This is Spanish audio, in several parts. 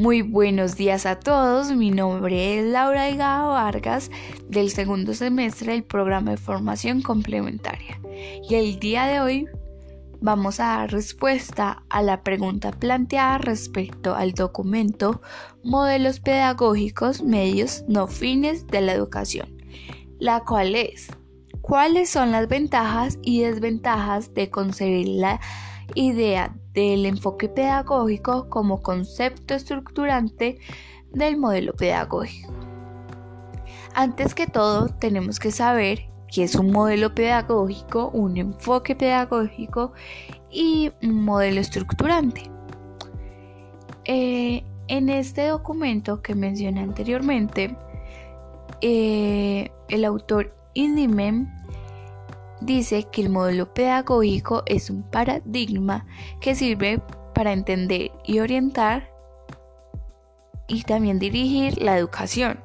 Muy buenos días a todos, mi nombre es Laura Delgado Vargas del segundo semestre del programa de formación complementaria. Y el día de hoy vamos a dar respuesta a la pregunta planteada respecto al documento Modelos Pedagógicos Medios No Fines de la Educación, la cual es ¿Cuáles son las ventajas y desventajas de concebir la idea del enfoque pedagógico como concepto estructurante del modelo pedagógico. Antes que todo, tenemos que saber qué es un modelo pedagógico, un enfoque pedagógico y un modelo estructurante. Eh, en este documento que mencioné anteriormente, eh, el autor Indimem dice que el modelo pedagógico es un paradigma que sirve para entender y orientar y también dirigir la educación.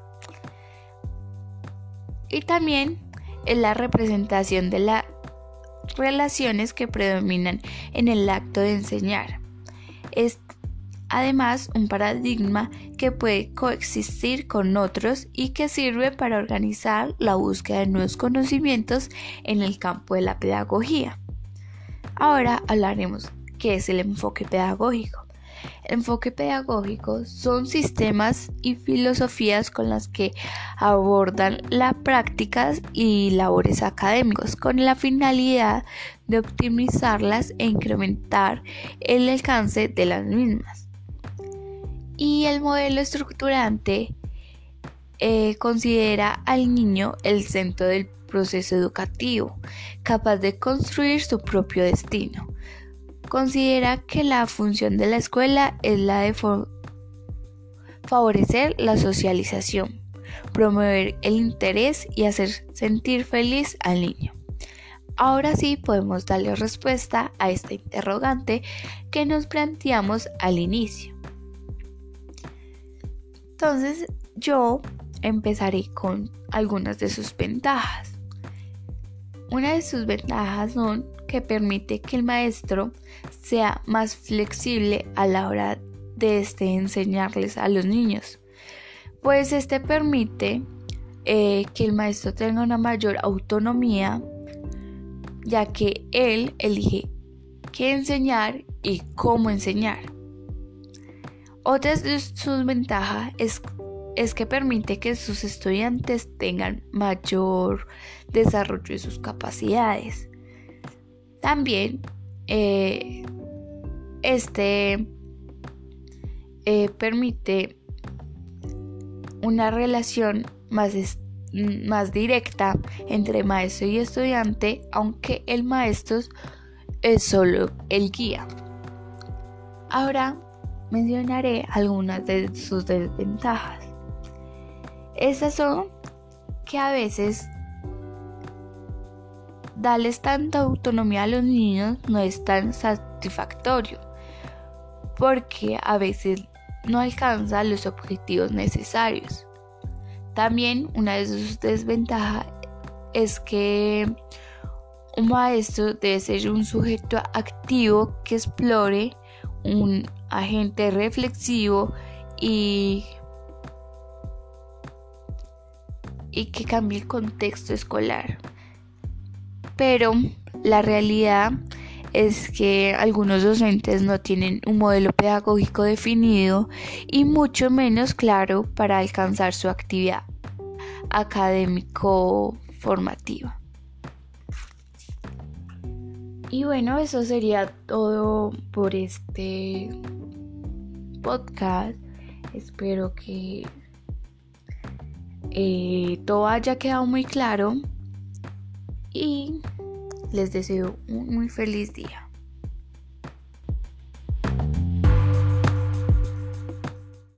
Y también es la representación de las relaciones que predominan en el acto de enseñar. Además un paradigma que puede coexistir con otros y que sirve para organizar la búsqueda de nuevos conocimientos en el campo de la pedagogía. Ahora hablaremos qué es el enfoque pedagógico. El enfoque pedagógico son sistemas y filosofías con las que abordan las prácticas y labores académicos con la finalidad de optimizarlas e incrementar el alcance de las mismas. Y el modelo estructurante eh, considera al niño el centro del proceso educativo, capaz de construir su propio destino. Considera que la función de la escuela es la de favorecer la socialización, promover el interés y hacer sentir feliz al niño. Ahora sí podemos darle respuesta a esta interrogante que nos planteamos al inicio. Entonces yo empezaré con algunas de sus ventajas. Una de sus ventajas son que permite que el maestro sea más flexible a la hora de este enseñarles a los niños. Pues este permite eh, que el maestro tenga una mayor autonomía ya que él elige qué enseñar y cómo enseñar. Otra de sus ventajas es, que permite que sus estudiantes tengan mayor desarrollo de sus capacidades. También eh, este eh, permite una relación más, más directa entre maestro y estudiante, aunque el maestro es solo el guía. Ahora mencionaré algunas de sus desventajas. Estas son que a veces darles tanta autonomía a los niños no es tan satisfactorio porque a veces no alcanza los objetivos necesarios. También una de sus desventajas es que un maestro debe ser un sujeto activo que explore un agente reflexivo y, y que cambie el contexto escolar. Pero la realidad es que algunos docentes no tienen un modelo pedagógico definido y mucho menos claro para alcanzar su actividad académico formativa. Y bueno, eso sería todo por este podcast. Espero que eh, todo haya quedado muy claro y les deseo un muy feliz día.